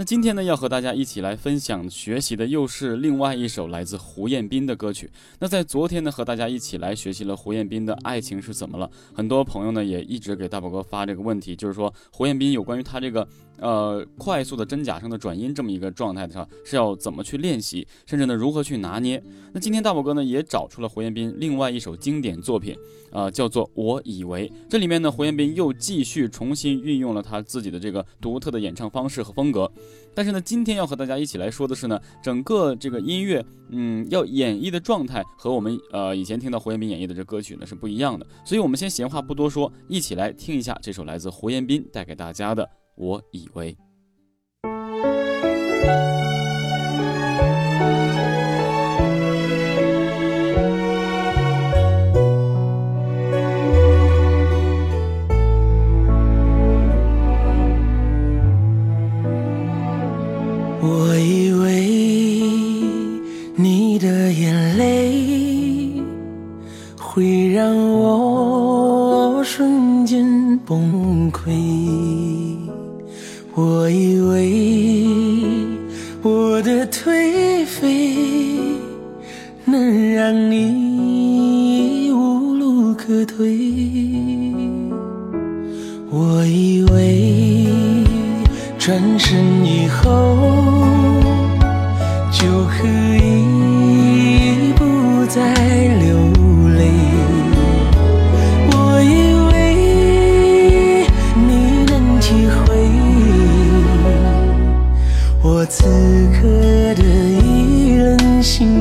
那今天呢，要和大家一起来分享学习的又是另外一首来自胡彦斌的歌曲。那在昨天呢，和大家一起来学习了胡彦斌的《爱情是怎么了》。很多朋友呢也一直给大宝哥发这个问题，就是说胡彦斌有关于他这个呃快速的真假声的转音这么一个状态的上是要怎么去练习，甚至呢如何去拿捏。那今天大宝哥呢也找出了胡彦斌另外一首经典作品，啊叫做《我以为》。这里面呢胡彦斌又继续重新运用了他自己的这个独特的演唱方式和风格。但是呢，今天要和大家一起来说的是呢，整个这个音乐，嗯，要演绎的状态和我们呃以前听到胡彦斌演绎的这歌曲呢是不一样的。所以，我们先闲话不多说，一起来听一下这首来自胡彦斌带给大家的《我以为》。心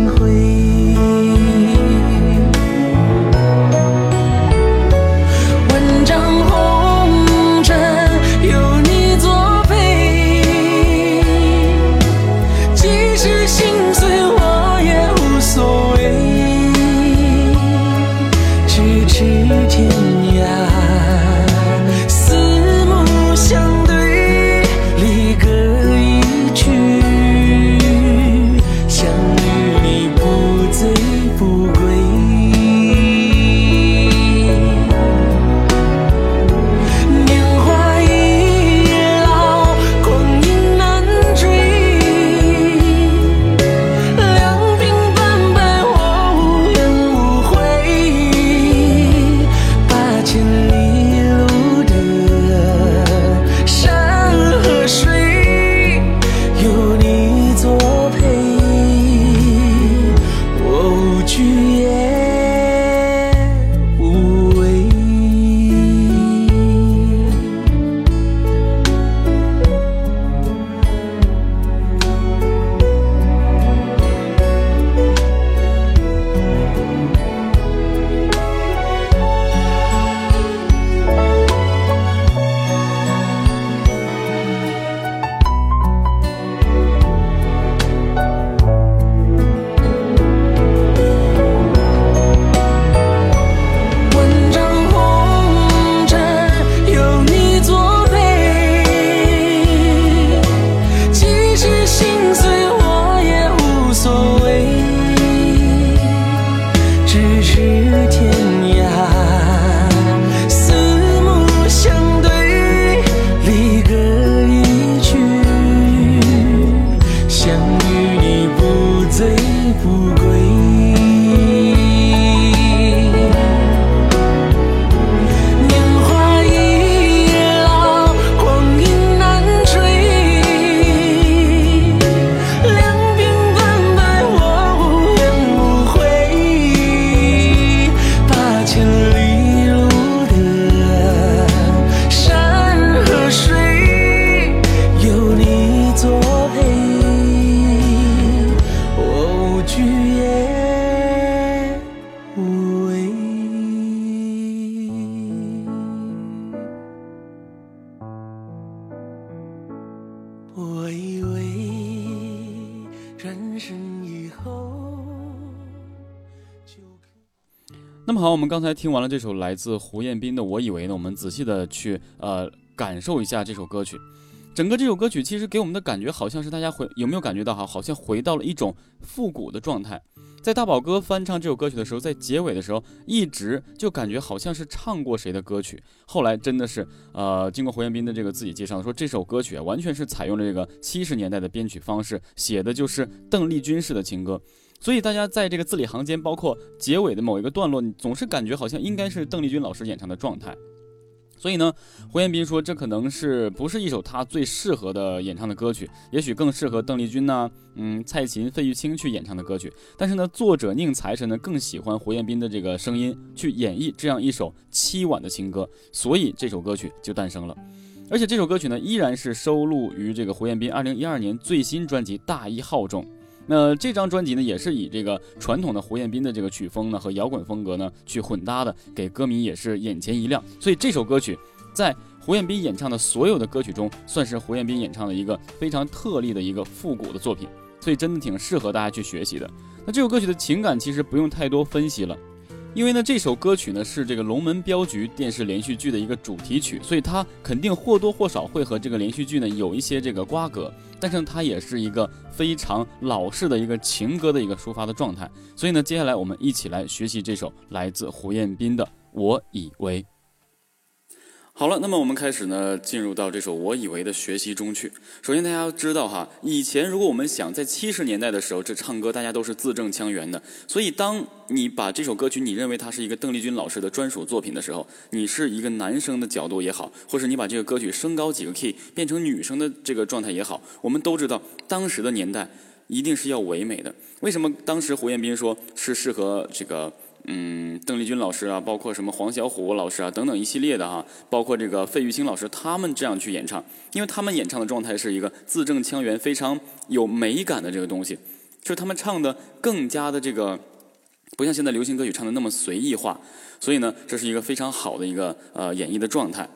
我以为转身以后就那么好我们刚才听完了这首来自胡彦斌的我以为呢我们仔细的去呃感受一下这首歌曲。整个这首歌曲其实给我们的感觉好像是大家回有没有感觉到哈好像回到了一种复古的状态。在大宝哥翻唱这首歌曲的时候，在结尾的时候一直就感觉好像是唱过谁的歌曲。后来真的是呃，经过胡彦斌的这个自己介绍说，这首歌曲啊完全是采用了这个 七十年代的编曲方式，写的就是邓丽君式的情歌。所以大家在这个字里行间，包括结尾的某一个段落，你总是感觉好像应该是邓丽君老师演唱的状态。所以呢，胡彦斌说，这可能是不是一首他最适合的演唱的歌曲，也许更适合邓丽君呢，嗯，蔡琴、费玉清去演唱的歌曲。但是呢，作者宁财神呢更喜欢胡彦斌的这个声音去演绎这样一首凄婉的情歌，所以这首歌曲就诞生了。而且这首歌曲呢，依然是收录于这个胡彦斌二零一二年最新专辑《大一号》中。那这张专辑呢，也是以这个传统的胡彦斌的这个曲风呢和摇滚风格呢去混搭的，给歌迷也是眼前一亮。所以这首歌曲在胡彦斌演唱的所有的歌曲中，算是胡彦斌演唱的一个非常特例的一个复古的作品，所以真的挺适合大家去学习的。那这首歌曲的情感其实不用太多分析了。因为呢，这首歌曲呢是这个《龙门镖局》电视连续剧的一个主题曲，所以它肯定或多或少会和这个连续剧呢有一些这个瓜葛。但是，它也是一个非常老式的一个情歌的一个抒发的状态。所以呢，接下来我们一起来学习这首来自胡彦斌的《我以为》。好了，那么我们开始呢，进入到这首《我以为》的学习中去。首先，大家要知道哈，以前如果我们想在七十年代的时候，这唱歌大家都是字正腔圆的。所以，当你把这首歌曲，你认为它是一个邓丽君老师的专属作品的时候，你是一个男生的角度也好，或是你把这个歌曲升高几个 key 变成女生的这个状态也好，我们都知道，当时的年代一定是要唯美的。为什么当时胡彦斌说是适合这个？嗯，邓丽君老师啊，包括什么黄小琥老师啊，等等一系列的哈，包括这个费玉清老师，他们这样去演唱，因为他们演唱的状态是一个字正腔圆、非常有美感的这个东西，就是他们唱的更加的这个，不像现在流行歌曲唱的那么随意化，所以呢，这是一个非常好的一个呃演绎的状态。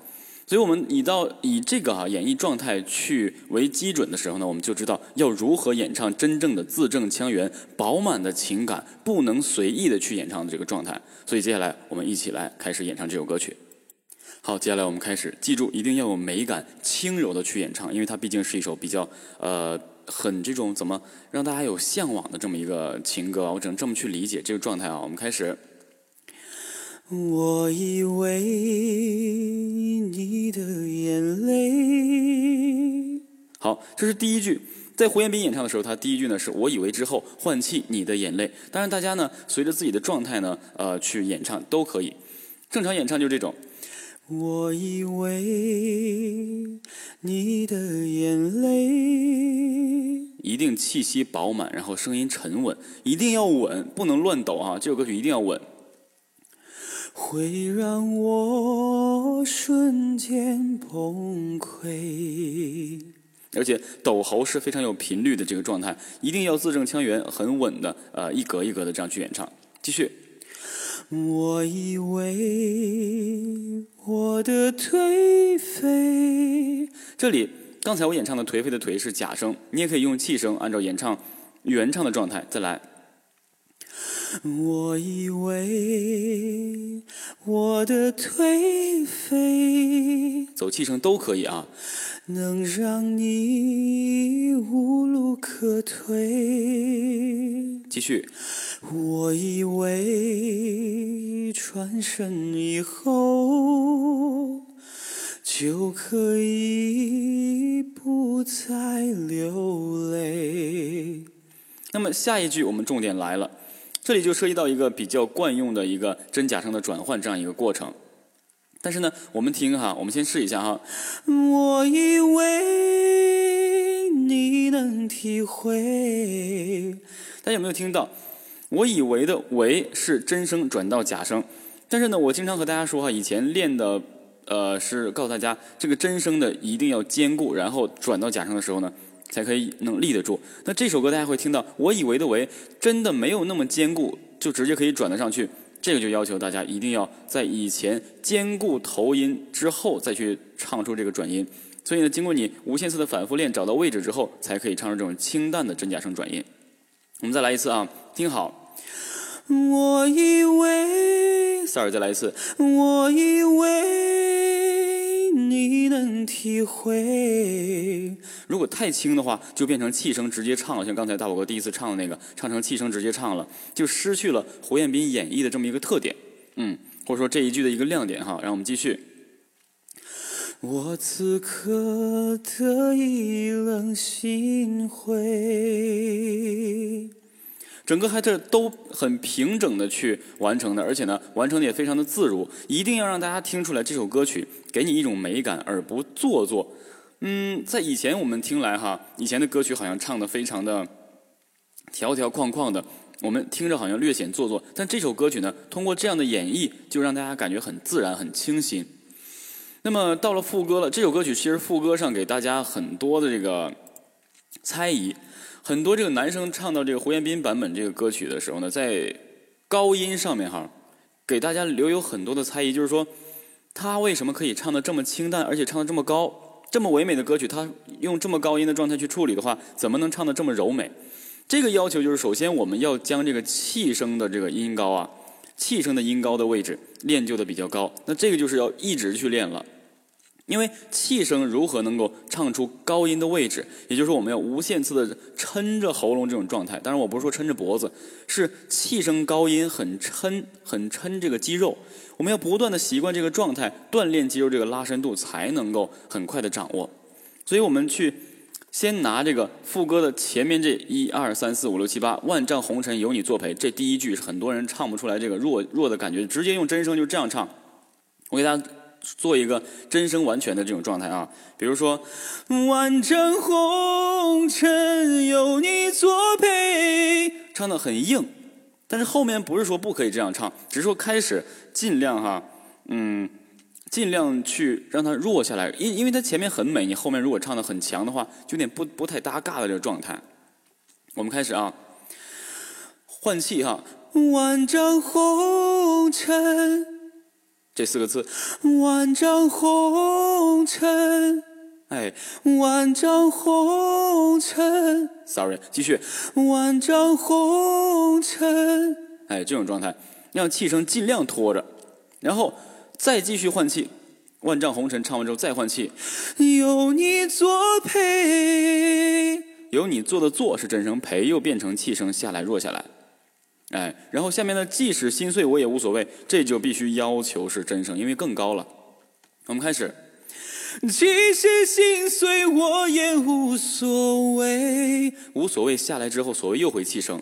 所以我们以到以这个哈演绎状态去为基准的时候呢，我们就知道要如何演唱真正的字正腔圆、饱满的情感，不能随意的去演唱的这个状态。所以接下来我们一起来开始演唱这首歌曲。好，接下来我们开始，记住一定要有美感、轻柔的去演唱，因为它毕竟是一首比较呃很这种怎么让大家有向往的这么一个情歌，我只能这么去理解这个状态啊。我们开始。我以为你的眼泪，好，这是第一句。在胡彦斌演唱的时候，他第一句呢是我以为之后换气你的眼泪。当然，大家呢随着自己的状态呢，呃，去演唱都可以。正常演唱就这种。我以为你的眼泪，一定气息饱满，然后声音沉稳，一定要稳，不能乱抖啊！这首歌曲一定要稳。会让我瞬间崩溃。而且抖喉是非常有频率的这个状态，一定要字正腔圆、很稳的，呃，一格一格的这样去演唱。继续。我以为我的颓废，这里刚才我演唱的颓废的颓是假声，你也可以用气声，按照演唱原唱的状态再来。我以为我的颓废，走气声都可以啊，能让你无路可退。继续。我以为转身以后就可以不再流泪。那么下一句我们重点来了，这里就涉及到一个比较惯用的一个真假声的转换这样一个过程。但是呢，我们听哈，我们先试一下哈。我以为你能体会，大家有没有听到？我以为的“为”是真声转到假声，但是呢，我经常和大家说哈，以前练的，呃，是告诉大家这个真声的一定要兼顾，然后转到假声的时候呢，才可以能立得住。那这首歌大家会听到，我以为的“为”真的没有那么坚固，就直接可以转得上去。这个就要求大家一定要在以前兼顾头音之后再去唱出这个转音。所以呢，经过你无限次的反复练，找到位置之后，才可以唱出这种清淡的真假声转音。我们再来一次啊，听好。我以为，sorry，再来一次。我以为会。如果太轻的话，就变成气声直接唱了，像刚才大宝哥第一次唱的那个，唱成气声直接唱了，就失去了胡彦斌演绎的这么一个特点。嗯，或者说这一句的一个亮点哈。让我们继续。我此刻的一冷心灰，整个还是都很平整的去完成的，而且呢，完成的也非常的自如。一定要让大家听出来这首歌曲给你一种美感，而不做作。嗯，在以前我们听来哈，以前的歌曲好像唱的非常的条条框框的，我们听着好像略显做作。但这首歌曲呢，通过这样的演绎，就让大家感觉很自然、很清新。那么到了副歌了，这首歌曲其实副歌上给大家很多的这个猜疑，很多这个男生唱到这个胡彦斌版本这个歌曲的时候呢，在高音上面哈，给大家留有很多的猜疑，就是说他为什么可以唱的这么清淡，而且唱的这么高，这么唯美的歌曲，他用这么高音的状态去处理的话，怎么能唱的这么柔美？这个要求就是，首先我们要将这个气声的这个音高啊。气声的音高的位置练就的比较高，那这个就是要一直去练了，因为气声如何能够唱出高音的位置，也就是我们要无限次的撑着喉咙这种状态。当然我不是说撑着脖子，是气声高音很撑很撑这个肌肉，我们要不断的习惯这个状态，锻炼肌肉这个拉伸度，才能够很快的掌握。所以我们去。先拿这个副歌的前面这一二三四五六七八，万丈红尘有你作陪，这第一句很多人唱不出来这个弱弱的感觉，直接用真声就这样唱。我给大家做一个真声完全的这种状态啊，比如说万丈红尘有你作陪，唱的很硬，但是后面不是说不可以这样唱，只是说开始尽量哈，嗯。尽量去让它弱下来，因因为它前面很美，你后面如果唱的很强的话，就有点不不太搭嘎的这个状态。我们开始啊，换气哈，万丈红尘这四个字，万丈红尘，哎，万丈红尘，sorry，继续，万丈红尘，哎，这种状态，让气声尽量拖着，然后。再继续换气，万丈红尘唱完之后再换气，有你作陪，有你做的做是真声，陪又变成气声下来弱下来，哎，然后下面呢即使心碎我也无所谓，这就必须要求是真声，因为更高了。我们开始，即使心碎我也无所谓，无所谓下来之后，所谓又会气声。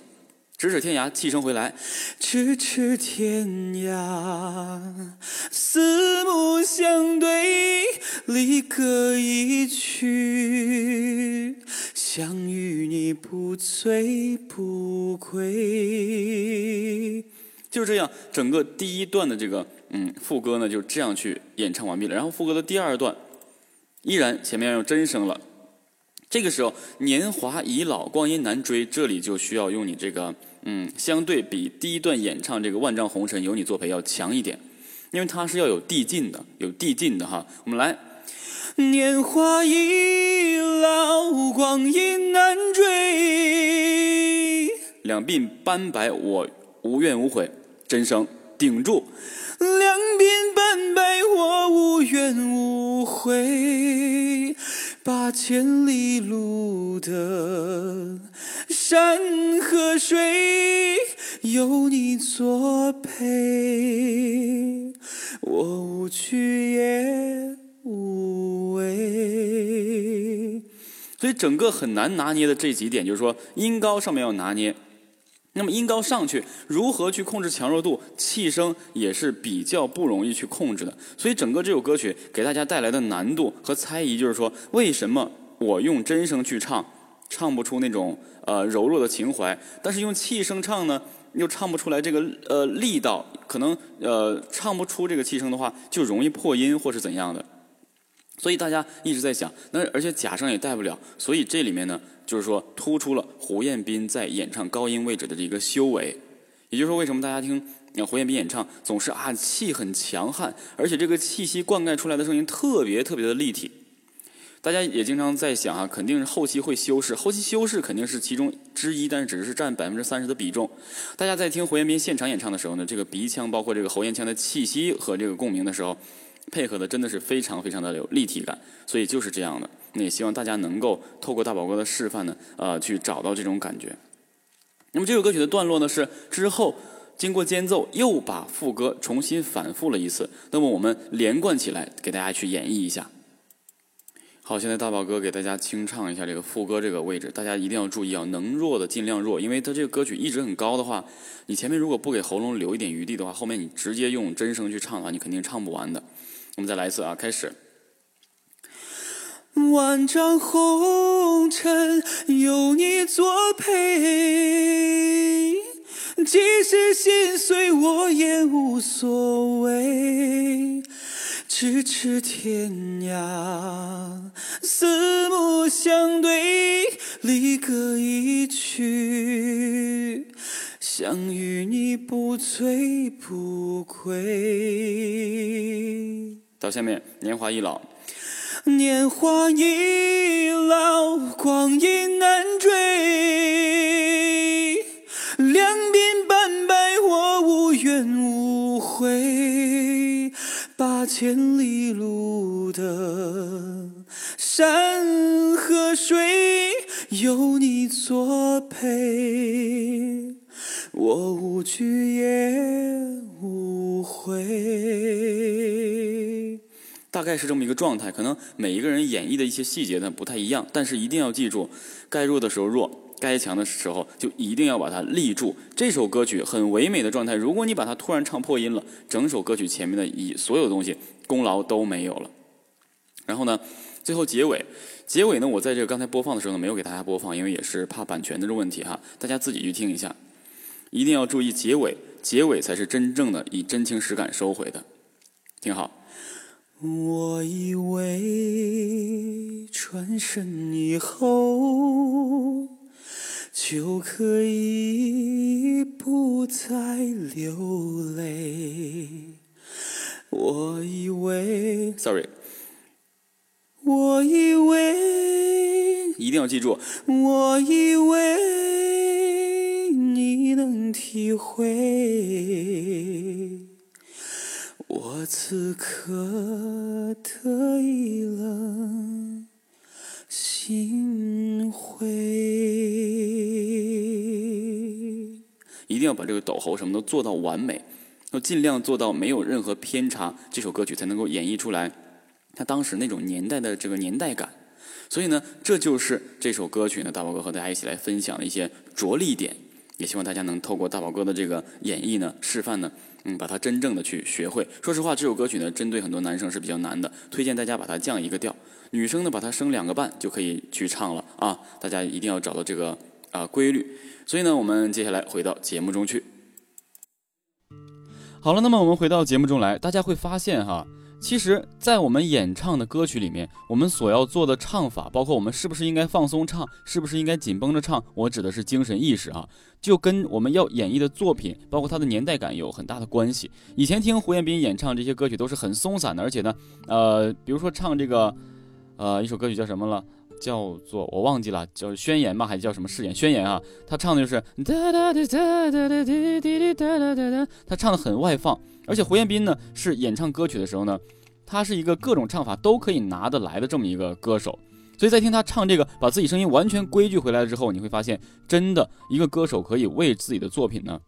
咫尺天涯，气声回来。咫尺天涯，四目相对，离歌一曲。想与你不醉不归。就这样，整个第一段的这个嗯副歌呢，就这样去演唱完毕了。然后副歌的第二段，依然前面要用真声了。这个时候，年华已老，光阴难追，这里就需要用你这个。嗯，相对比第一段演唱这个《万丈红尘有你作陪》要强一点，因为它是要有递进的，有递进的哈。我们来，年华易老，光阴难追，两鬓斑白我无怨无悔，真声顶住，两鬓斑白我无怨无悔。八千里路的山和水，有你作陪，我无惧也无畏。所以整个很难拿捏的这几点，就是说音高上面要拿捏。那么音高上去，如何去控制强弱度？气声也是比较不容易去控制的。所以整个这首歌曲给大家带来的难度和猜疑，就是说为什么我用真声去唱，唱不出那种呃柔弱的情怀；但是用气声唱呢，又唱不出来这个呃力道，可能呃唱不出这个气声的话，就容易破音或是怎样的。所以大家一直在想，那而且假声也带不了，所以这里面呢。就是说，突出了胡彦斌在演唱高音位置的这个修为，也就是说，为什么大家听胡彦斌演唱总是啊气很强悍，而且这个气息灌溉出来的声音特别特别的立体。大家也经常在想啊，肯定是后期会修饰，后期修饰肯定是其中之一，但是只是占百分之三十的比重。大家在听胡彦斌现场演唱的时候呢，这个鼻腔包括这个喉咽腔的气息和这个共鸣的时候，配合的真的是非常非常的有立体感，所以就是这样的。那也希望大家能够透过大宝哥的示范呢，呃，去找到这种感觉。那么这首歌曲的段落呢是之后经过间奏又把副歌重新反复了一次，那么我们连贯起来给大家去演绎一下。好，现在大宝哥给大家清唱一下这个副歌这个位置，大家一定要注意啊，能弱的尽量弱，因为它这个歌曲一直很高的话，你前面如果不给喉咙留一点余地的话，后面你直接用真声去唱的话，你肯定唱不完的。我们再来一次啊，开始。万丈红尘有你作陪，即使心碎我也无所谓。咫尺天涯，四目相对，离歌一曲，想与你不醉不归。到下面，年华易老。年华易老，光阴难追，千里路的山和水，有你作陪，我无惧也无悔。大概是这么一个状态，可能每一个人演绎的一些细节呢不太一样，但是一定要记住，该弱的时候弱，该强的时候就一定要把它立住。这首歌曲很唯美的状态，如果你把它突然唱破音了，整首歌曲前面的一所有东西功劳都没有了。然后呢，最后结尾，结尾呢，我在这个刚才播放的时候呢，没有给大家播放，因为也是怕版权的这问题哈，大家自己去听一下，一定要注意结尾，结尾才是真正的以真情实感收回的，听好。我以为转身以后就可以不再流泪，我以为，sorry，我以为一定要记住，我以为你能体会。我此刻得意了心灰。一定要把这个抖喉什么都做到完美，要尽量做到没有任何偏差，这首歌曲才能够演绎出来他当时那种年代的这个年代感。所以呢，这就是这首歌曲呢，大宝哥和大家一起来分享的一些着力点，也希望大家能透过大宝哥的这个演绎呢、示范呢。嗯，把它真正的去学会。说实话，这首歌曲呢，针对很多男生是比较难的，推荐大家把它降一个调。女生呢，把它升两个半就可以去唱了啊！大家一定要找到这个啊规律。所以呢，我们接下来回到节目中去。好了，那么我们回到节目中来，大家会发现哈。其实，在我们演唱的歌曲里面，我们所要做的唱法，包括我们是不是应该放松唱，是不是应该紧绷着唱，我指的是精神意识啊，就跟我们要演绎的作品，包括它的年代感有很大的关系。以前听胡彦斌演唱这些歌曲都是很松散的，而且呢，呃，比如说唱这个，呃，一首歌曲叫什么了？叫做我忘记了，叫宣言吧？还是叫什么誓言？宣言啊，他唱的就是哒哒哒哒哒哒滴滴哒哒哒哒，他唱的很外放。而且胡彦斌呢，是演唱歌曲的时候呢，他是一个各种唱法都可以拿得来的这么一个歌手，所以在听他唱这个，把自己声音完全规矩回来了之后，你会发现，真的一个歌手可以为自己的作品呢。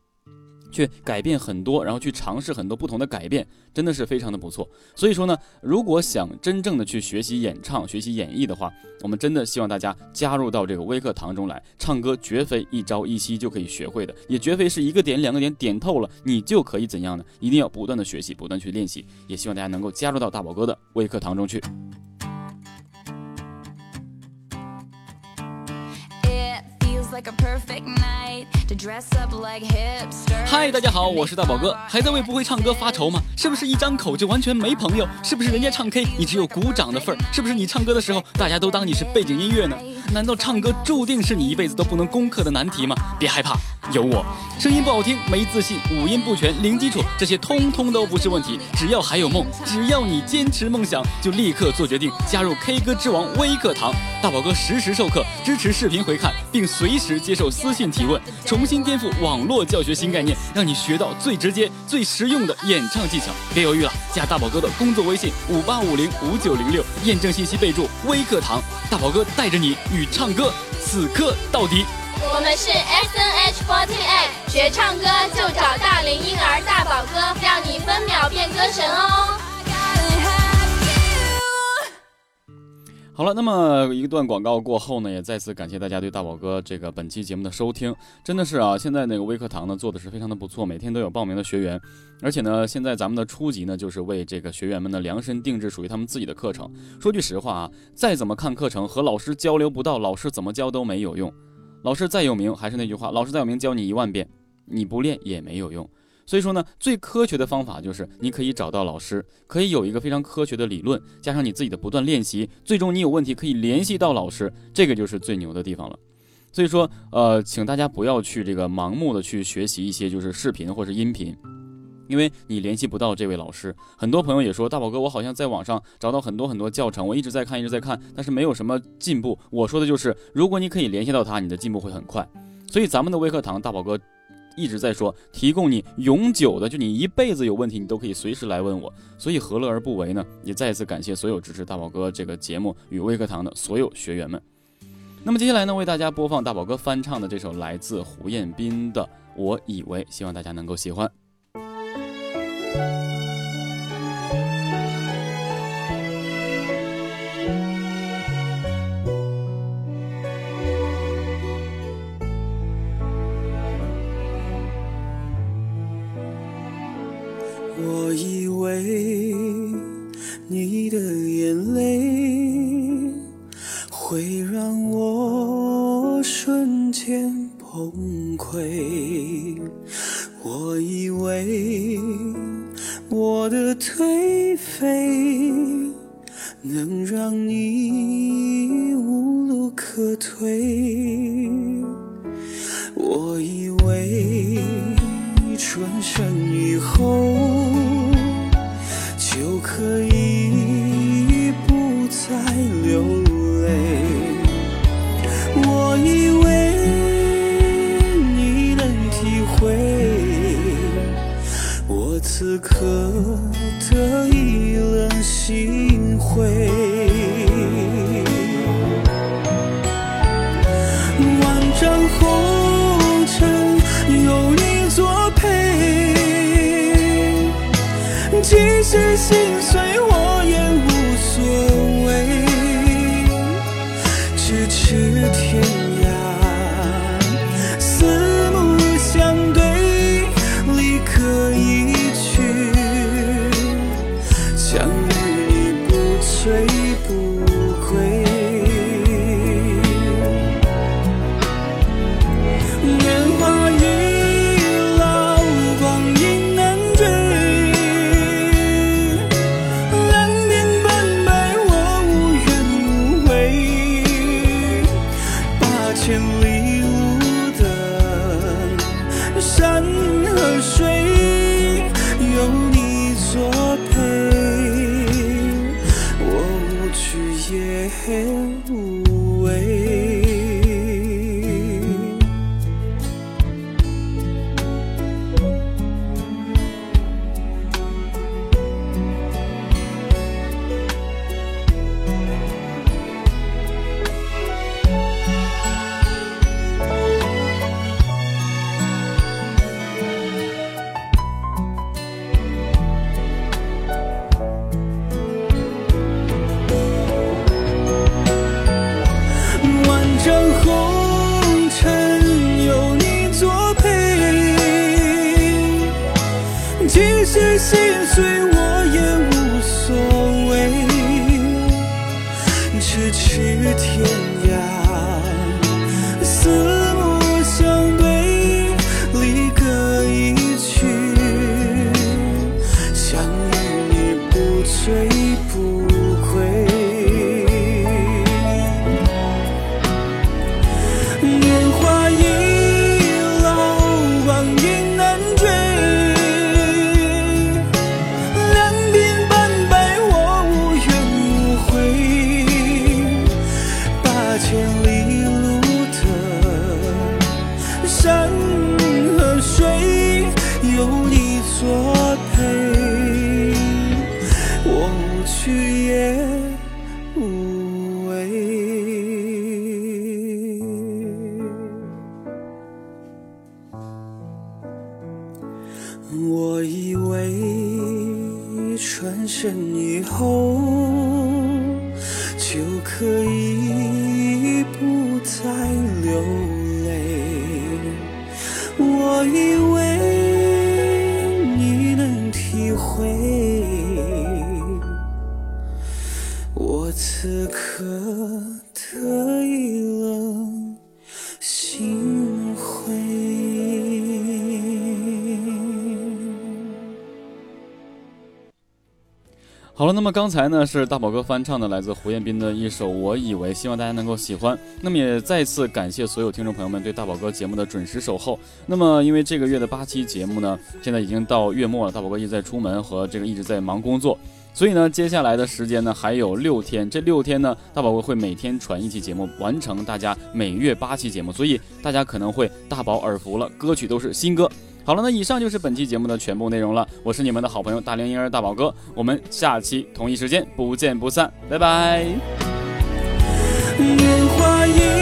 去改变很多，然后去尝试很多不同的改变，真的是非常的不错。所以说呢，如果想真正的去学习演唱、学习演绎的话，我们真的希望大家加入到这个微课堂中来。唱歌绝非一朝一夕就可以学会的，也绝非是一个点、两个点点透了你就可以怎样呢？一定要不断的学习，不断去练习。也希望大家能够加入到大宝哥的微课堂中去。嗨，大家好，我是大宝哥，还在为不会唱歌发愁吗？是不是一张口就完全没朋友？是不是人家唱 K 你只有鼓掌的份儿？是不是你唱歌的时候大家都当你是背景音乐呢？难道唱歌注定是你一辈子都不能攻克的难题吗？别害怕，有我。声音不好听，没自信，五音不全，零基础，这些通通都不是问题。只要还有梦，只要你坚持梦想，就立刻做决定，加入 K 歌之王微课堂。大宝哥实时授课，支持视频回看，并随时接受私信提问，重新颠覆网络教学新概念，让你学到最直接、最实用的演唱技巧。别犹豫了，加大宝哥的工作微信五八五零五九零六，验证信息备注微课堂。大宝哥带着你与唱歌死磕到底。我们是 S N H forty eight，学唱歌就找大龄婴儿大宝哥，让你分秒变歌神哦。好了，那么一段广告过后呢，也再次感谢大家对大宝哥这个本期节目的收听，真的是啊，现在那个微课堂呢做的是非常的不错，每天都有报名的学员，而且呢，现在咱们的初级呢就是为这个学员们呢量身定制属于他们自己的课程。说句实话啊，再怎么看课程和老师交流不到，老师怎么教都没有用。老师再有名，还是那句话，老师再有名，教你一万遍，你不练也没有用。所以说呢，最科学的方法就是你可以找到老师，可以有一个非常科学的理论，加上你自己的不断练习，最终你有问题可以联系到老师，这个就是最牛的地方了。所以说，呃，请大家不要去这个盲目的去学习一些就是视频或者音频，因为你联系不到这位老师。很多朋友也说，大宝哥，我好像在网上找到很多很多教程，我一直在看，一直在看，但是没有什么进步。我说的就是，如果你可以联系到他，你的进步会很快。所以咱们的微课堂，大宝哥。一直在说提供你永久的，就你一辈子有问题，你都可以随时来问我，所以何乐而不为呢？也再次感谢所有支持大宝哥这个节目与微课堂的所有学员们。那么接下来呢，为大家播放大宝哥翻唱的这首来自胡彦斌的《我以为》，希望大家能够喜欢。你不再流泪，我以为你能体会我此刻的意冷心灰。心碎山和水有你作陪，我去也。那么刚才呢是大宝哥翻唱的来自胡彦斌的一首《我以为》，希望大家能够喜欢。那么也再次感谢所有听众朋友们对大宝哥节目的准时守候。那么因为这个月的八期节目呢，现在已经到月末了，大宝哥一直在出门和这个一直在忙工作，所以呢接下来的时间呢还有六天，这六天呢大宝哥会每天传一期节目，完成大家每月八期节目，所以大家可能会大饱耳福了，歌曲都是新歌。好了，那以上就是本期节目的全部内容了。我是你们的好朋友大龄婴儿大宝哥，我们下期同一时间不见不散，拜拜。年华一